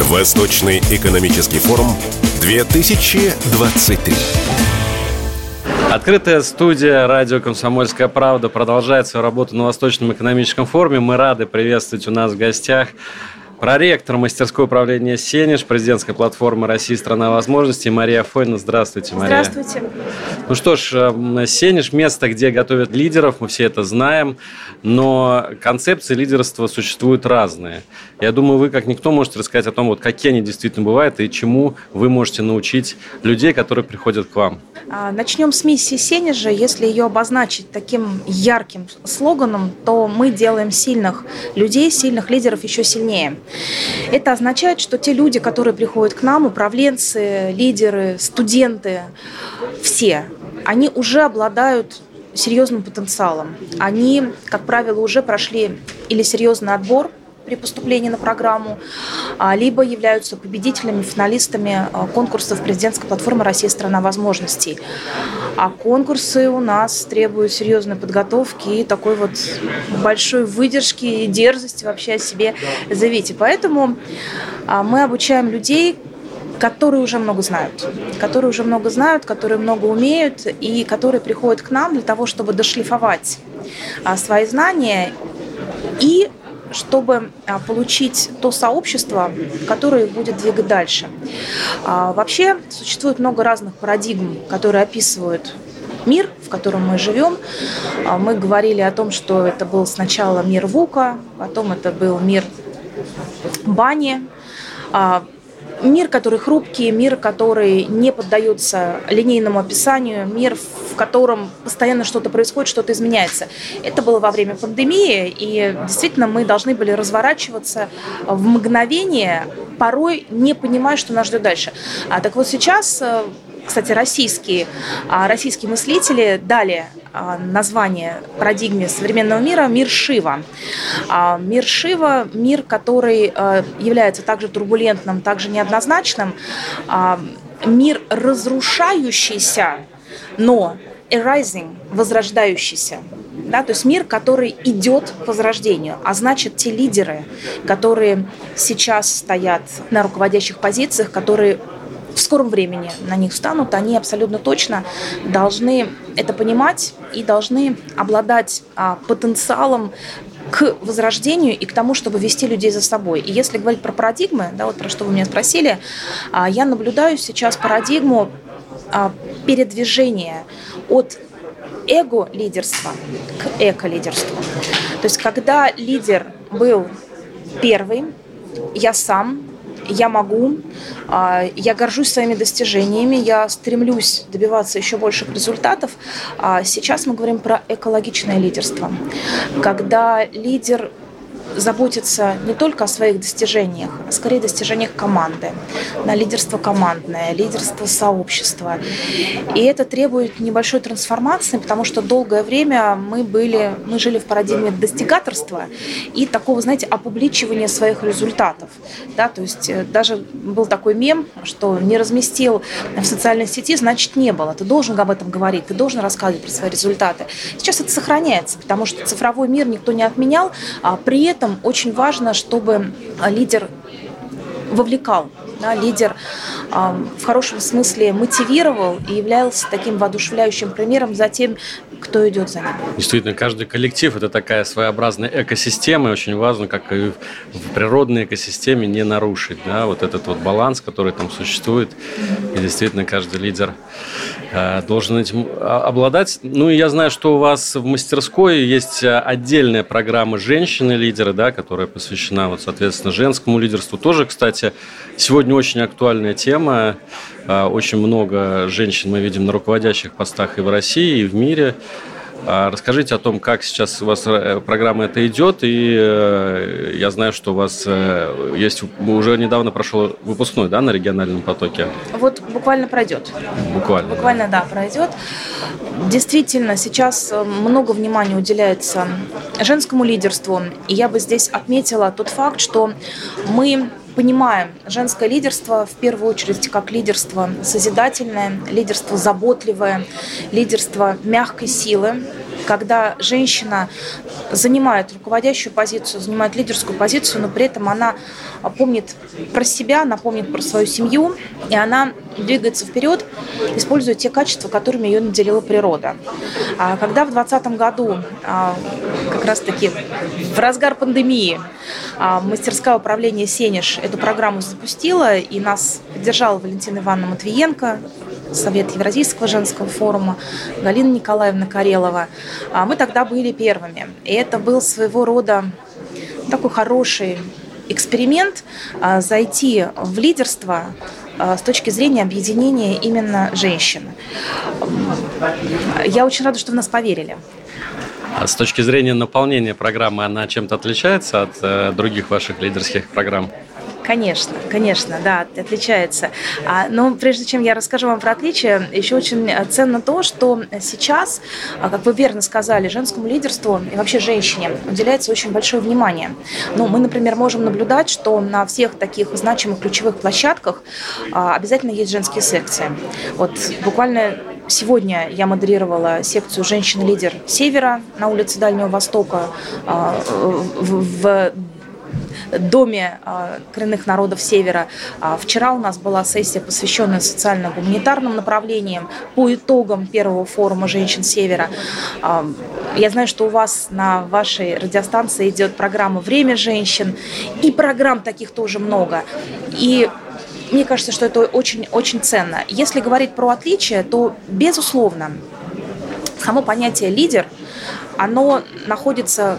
Восточный экономический форум 2023. Открытая студия «Радио Комсомольская правда» продолжает свою работу на Восточном экономическом форуме. Мы рады приветствовать у нас в гостях Проректор мастерской управления «Сенеж», президентской платформы «Россия. Страна возможностей» Мария Фойна. Здравствуйте, Мария. Здравствуйте. Ну что ж, э, «Сенеж» – место, где готовят лидеров, мы все это знаем, но концепции лидерства существуют разные. Я думаю, вы, как никто, можете рассказать о том, вот какие они действительно бывают и чему вы можете научить людей, которые приходят к вам. А, начнем с миссии «Сенежа». Если ее обозначить таким ярким слоганом, то мы делаем сильных людей, сильных лидеров еще сильнее. Это означает, что те люди, которые приходят к нам, управленцы, лидеры, студенты, все, они уже обладают серьезным потенциалом. Они, как правило, уже прошли или серьезный отбор – при поступлении на программу, а, либо являются победителями, финалистами а, конкурсов президентской платформы «Россия – страна возможностей». А конкурсы у нас требуют серьезной подготовки и такой вот большой выдержки и дерзости вообще о себе заявить. И поэтому а, мы обучаем людей, которые уже много знают, которые уже много знают, которые много умеют и которые приходят к нам для того, чтобы дошлифовать свои знания и чтобы а, получить то сообщество, которое будет двигать дальше. А, вообще существует много разных парадигм, которые описывают мир, в котором мы живем. А, мы говорили о том, что это был сначала мир Вука, потом это был мир Бани, мир, который хрупкий, мир, который не поддается линейному описанию, мир, в котором постоянно что-то происходит, что-то изменяется. Это было во время пандемии, и действительно мы должны были разворачиваться в мгновение, порой не понимая, что нас ждет дальше. А так вот сейчас э, кстати, российские, а, российские мыслители дали а, название парадигме современного мира «Мир Шива». А, мир Шива – мир, который является также турбулентным, также неоднозначным, мир разрушающийся, но arising, возрождающийся. Да, то есть мир, который идет к возрождению. А значит, те лидеры, которые сейчас стоят на руководящих позициях, которые в скором времени на них встанут, они абсолютно точно должны это понимать и должны обладать а, потенциалом к возрождению и к тому, чтобы вести людей за собой. И если говорить про парадигмы, да, вот про что вы меня спросили, а, я наблюдаю сейчас парадигму а, передвижения от эго-лидерства к эко-лидерству. То есть когда лидер был первый, я сам, я могу, а, я горжусь своими достижениями, я стремлюсь добиваться еще больших результатов. А сейчас мы говорим про экологичное лидерство, когда лидер заботиться не только о своих достижениях, а скорее достижениях команды, на лидерство командное, лидерство сообщества. И это требует небольшой трансформации, потому что долгое время мы были, мы жили в парадигме достигаторства и такого, знаете, опубличивания своих результатов. Да, то есть э, даже был такой мем, что не разместил в социальной сети, значит не было. Ты должен об этом говорить, ты должен рассказывать про свои результаты. Сейчас это сохраняется, потому что цифровой мир никто не отменял, а при этом этом очень важно, чтобы а, лидер вовлекал, да, лидер э, в хорошем смысле мотивировал и являлся таким воодушевляющим примером за тем, кто идет за ним. Действительно, каждый коллектив – это такая своеобразная экосистема, и очень важно, как и в природной экосистеме, не нарушить да, вот этот вот баланс, который там существует. И действительно, каждый лидер э, должен этим обладать. Ну, и я знаю, что у вас в мастерской есть отдельная программа «Женщины-лидеры», да, которая посвящена, вот, соответственно, женскому лидерству. Тоже, кстати, сегодня очень актуальная тема. А, очень много женщин мы видим на руководящих постах и в России, и в мире. А, расскажите о том, как сейчас у вас э, программа это идет, и э, я знаю, что у вас э, есть, уже недавно прошел выпускной, да, на региональном потоке? Вот буквально пройдет. Буквально. Буквально, да, пройдет. Действительно, сейчас много внимания уделяется женскому лидерству, и я бы здесь отметила тот факт, что мы понимаем женское лидерство в первую очередь как лидерство созидательное, лидерство заботливое, лидерство мягкой силы, когда женщина занимает руководящую позицию, занимает лидерскую позицию, но при этом она помнит про себя, она помнит про свою семью, и она двигается вперед, используя те качества, которыми ее наделила природа. А когда в 2020 году, а, как раз-таки в разгар пандемии, а, мастерская управления «Сенеж» эту программу запустила, и нас поддержала Валентина Ивановна Матвиенко, Совет Евразийского женского форума, Галина Николаевна Карелова. Мы тогда были первыми. И это был своего рода такой хороший эксперимент зайти в лидерство с точки зрения объединения именно женщин. Я очень рада, что в нас поверили. А с точки зрения наполнения программы, она чем-то отличается от э, других ваших лидерских программ? Конечно, конечно, да, отличается. А, но прежде чем я расскажу вам про отличия, еще очень ценно то, что сейчас, а, как вы верно сказали, женскому лидерству и вообще женщине уделяется очень большое внимание. Ну, мы, например, можем наблюдать, что на всех таких значимых ключевых площадках а, обязательно есть женские секции. Вот буквально Сегодня я модерировала секцию «Женщина-лидер Севера» на улице Дальнего Востока в Доме а, коренных народов Севера. А, вчера у нас была сессия, посвященная социально-гуманитарным направлениям по итогам первого форума женщин Севера. А, я знаю, что у вас на вашей радиостанции идет программа «Время женщин», и программ таких тоже много. И мне кажется, что это очень-очень ценно. Если говорить про отличия, то, безусловно, само понятие «лидер», оно находится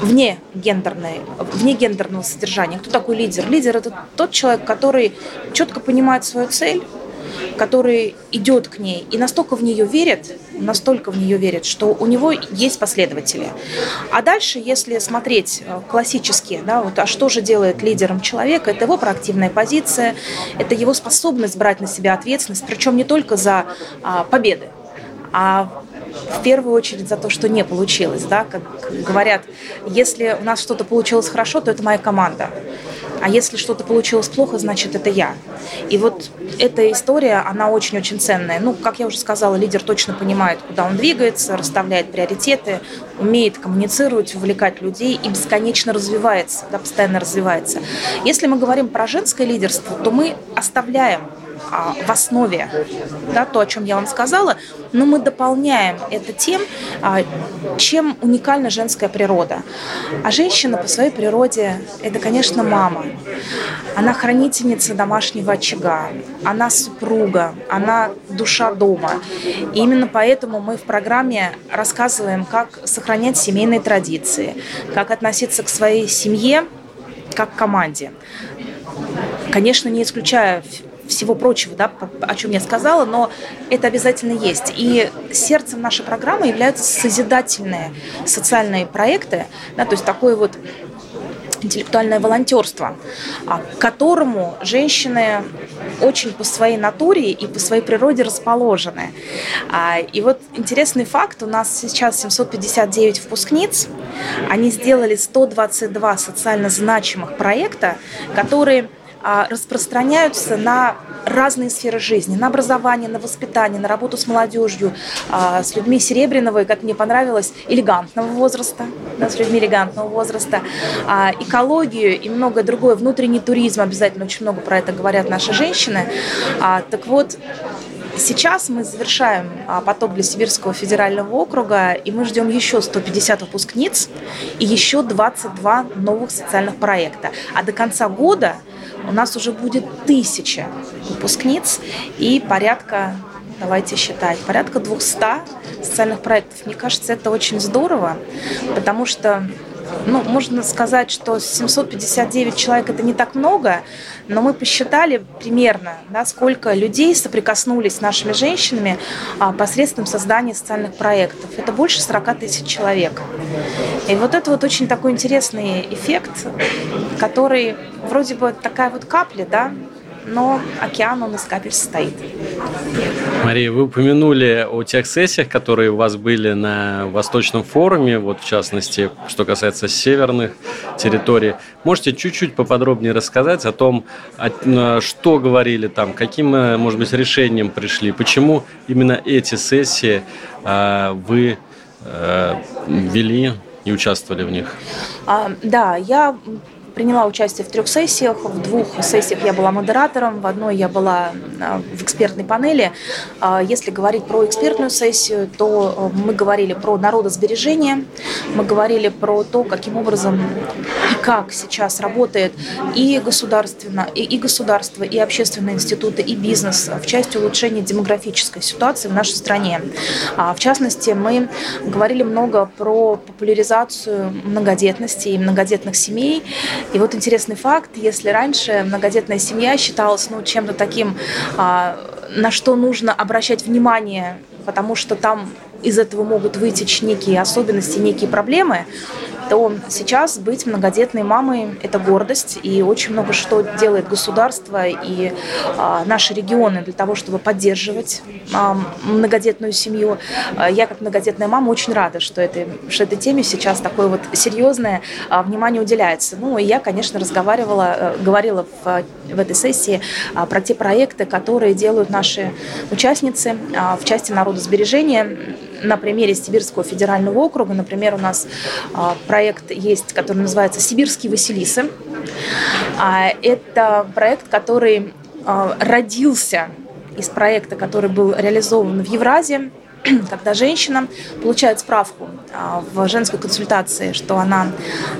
вне, гендерной, вне гендерного содержания. Кто такой лидер? Лидер – это тот человек, который четко понимает свою цель, который идет к ней и настолько в нее верит, настолько в нее верит, что у него есть последователи. А дальше, если смотреть э, классически, да, вот, а что же делает лидером человека, это его проактивная позиция, это его способность брать на себя ответственность, причем не только за а, победы, а в первую очередь за то, что не получилось. Да? Как говорят, если у нас что-то получилось хорошо, то это моя команда. А если что-то получилось плохо, значит, это я. И вот эта история, она очень-очень ценная. Ну, как я уже сказала, лидер точно понимает, куда он двигается, расставляет приоритеты, умеет коммуницировать, увлекать людей и бесконечно развивается, да, постоянно развивается. Если мы говорим про женское лидерство, то мы оставляем а, в основе, да, то, о чем я вам сказала, но мы дополняем это тем, а, чем уникальна женская природа. А женщина по своей природе – это, конечно, мама. Она хранительница домашнего очага, она супруга, она душа дома. И именно поэтому мы в программе рассказываем, как сохранять семейные традиции, как относиться к своей семье как к команде. Конечно, не исключая всего прочего, да, о чем я сказала, но это обязательно есть. И сердцем нашей программы являются созидательные социальные проекты, да, то есть такое вот интеллектуальное волонтерство, а, к которому женщины очень по своей натуре и по своей природе расположены. А, и вот интересный факт, у нас сейчас 759 выпускниц, они сделали 122 социально значимых проекта, которые распространяются на разные сферы жизни, на образование, на воспитание, на работу с молодежью, а, с людьми серебряного и, как мне понравилось, элегантного возраста, да, с людьми элегантного возраста, а, экологию и многое другое, внутренний туризм, обязательно очень много про это говорят наши женщины. Так вот, Сейчас мы завершаем поток для Сибирского федерального округа, и мы ждем еще 150 выпускниц и еще 22 новых социальных проекта. А до конца года у нас уже будет тысяча выпускниц и порядка, давайте считать, порядка 200 социальных проектов. Мне кажется, это очень здорово, потому что ну, можно сказать, что 759 человек это не так много, но мы посчитали примерно, да, сколько людей соприкоснулись с нашими женщинами а, посредством создания социальных проектов. Это больше 40 тысяч человек. И вот это вот очень такой интересный эффект, который вроде бы такая вот капля, да, но океан он из капель состоит. Мария, вы упомянули о тех сессиях, которые у вас были на Восточном форуме, вот в частности, что касается северных территорий. Можете чуть-чуть поподробнее рассказать о том, что говорили там, каким, э, может быть, решением пришли, почему именно эти сессии а, вы э, вели и участвовали в них? А, да, я приняла участие в трех сессиях. В двух сессиях я была модератором, в одной я была а, в экспертной панели. А, если говорить про экспертную сессию, то а, мы говорили про народосбережение, мы говорили про то, каким образом и как сейчас работает и государственно, и, и государство, и общественные институты, и бизнес в части улучшения демографической ситуации в нашей стране. В частности, мы говорили много про популяризацию многодетности и многодетных семей и вот интересный факт, если раньше многодетная семья считалась ну, чем-то таким, а, на что нужно обращать внимание, потому что там из этого могут вытечь некие особенности, некие проблемы, то сейчас быть многодетной мамой – это гордость, и очень много что делает государство и а, наши регионы для того, чтобы поддерживать а, многодетную семью. А, я, как многодетная мама, очень рада, что, это, что этой теме сейчас такое вот серьезное а, внимание уделяется. Ну, и я, конечно, разговаривала, а, говорила в, в этой сессии а, про те проекты, которые делают наши участницы а, в части народосбережения на примере Сибирского федерального округа. Например, у нас а, проект есть, который называется «Сибирские Василисы». А, это проект, который а, родился из проекта, который был реализован в Евразии, когда женщина получает справку в женской консультации, что она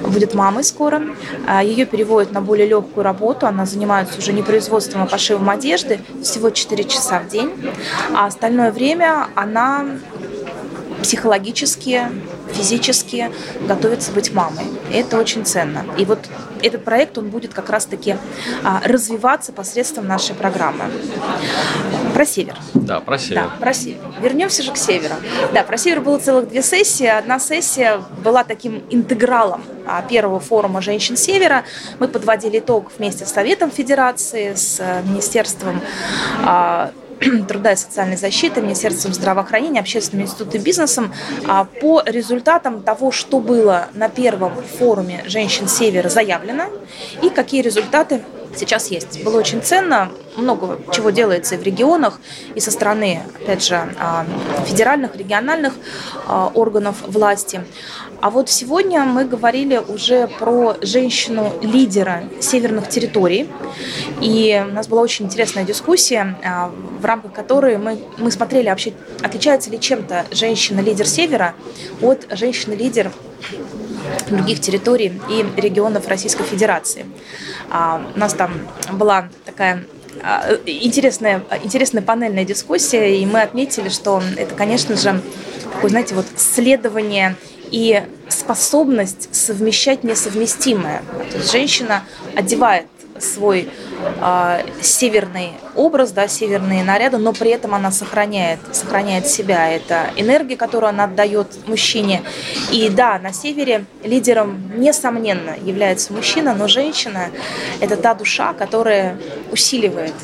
будет мамой скоро, ее переводят на более легкую работу, она занимается уже не производством, а пошивом одежды, всего 4 часа в день, а остальное время она психологически, физически готовится быть мамой. Это очень ценно. И вот этот проект, он будет как раз-таки а, развиваться посредством нашей программы. Про север. Да, про север. Да, про север. Вернемся же к северу. Да, про север было целых две сессии. Одна сессия была таким интегралом а, первого форума женщин севера. Мы подводили итог вместе с Советом Федерации, с э, Министерством а, труда и социальной защиты, Министерством здравоохранения, Общественным институтом и бизнесом а, по результатам того, что было на первом форуме женщин Севера заявлено и какие результаты сейчас есть. Было очень ценно, много чего делается и в регионах, и со стороны, опять же, а, федеральных, региональных а, органов власти. А вот сегодня мы говорили уже про женщину-лидера северных территорий. И у нас была очень интересная дискуссия, а, в рамках которой мы, мы смотрели вообще, отличается ли чем-то женщина-лидер севера от женщины-лидер других территорий и регионов Российской Федерации. А, у нас там была такая а, интересная, интересная панельная дискуссия, и мы отметили, что это, конечно же, такое, знаете, вот следование и способность совмещать несовместимое. То есть женщина одевает свой э, северный образ, да, северные наряды, но при этом она сохраняет, сохраняет себя. Это энергия, которую она отдает мужчине. И да, на севере лидером, несомненно, является мужчина, но женщина – это та душа, которая усиливает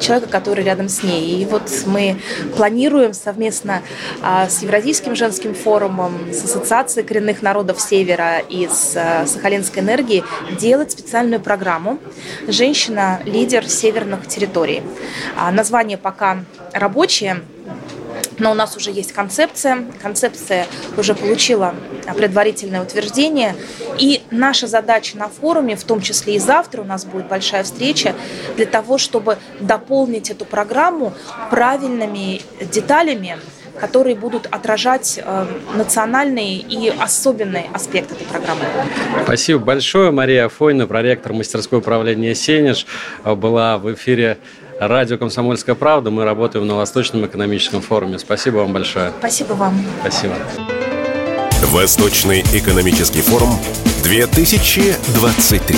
человека, который рядом с ней. И вот мы планируем совместно а, с Евразийским женским форумом, с Ассоциацией коренных народов Севера и с а, Сахалинской энергией делать специальную программу «Женщина – лидер северных территорий». А, название пока рабочее, но у нас уже есть концепция. Концепция уже получила предварительное утверждение. И наша задача на форуме, в том числе и завтра у нас будет большая встреча, для того, чтобы дополнить эту программу правильными деталями, которые будут отражать э, национальные и особенные аспекты этой программы. Спасибо большое. Мария Афойна, проректор мастерской управления «Сенеж», была в эфире Радио «Комсомольская правда». Мы работаем на Восточном экономическом форуме. Спасибо вам большое. Спасибо вам. Спасибо. Восточный экономический форум 2023.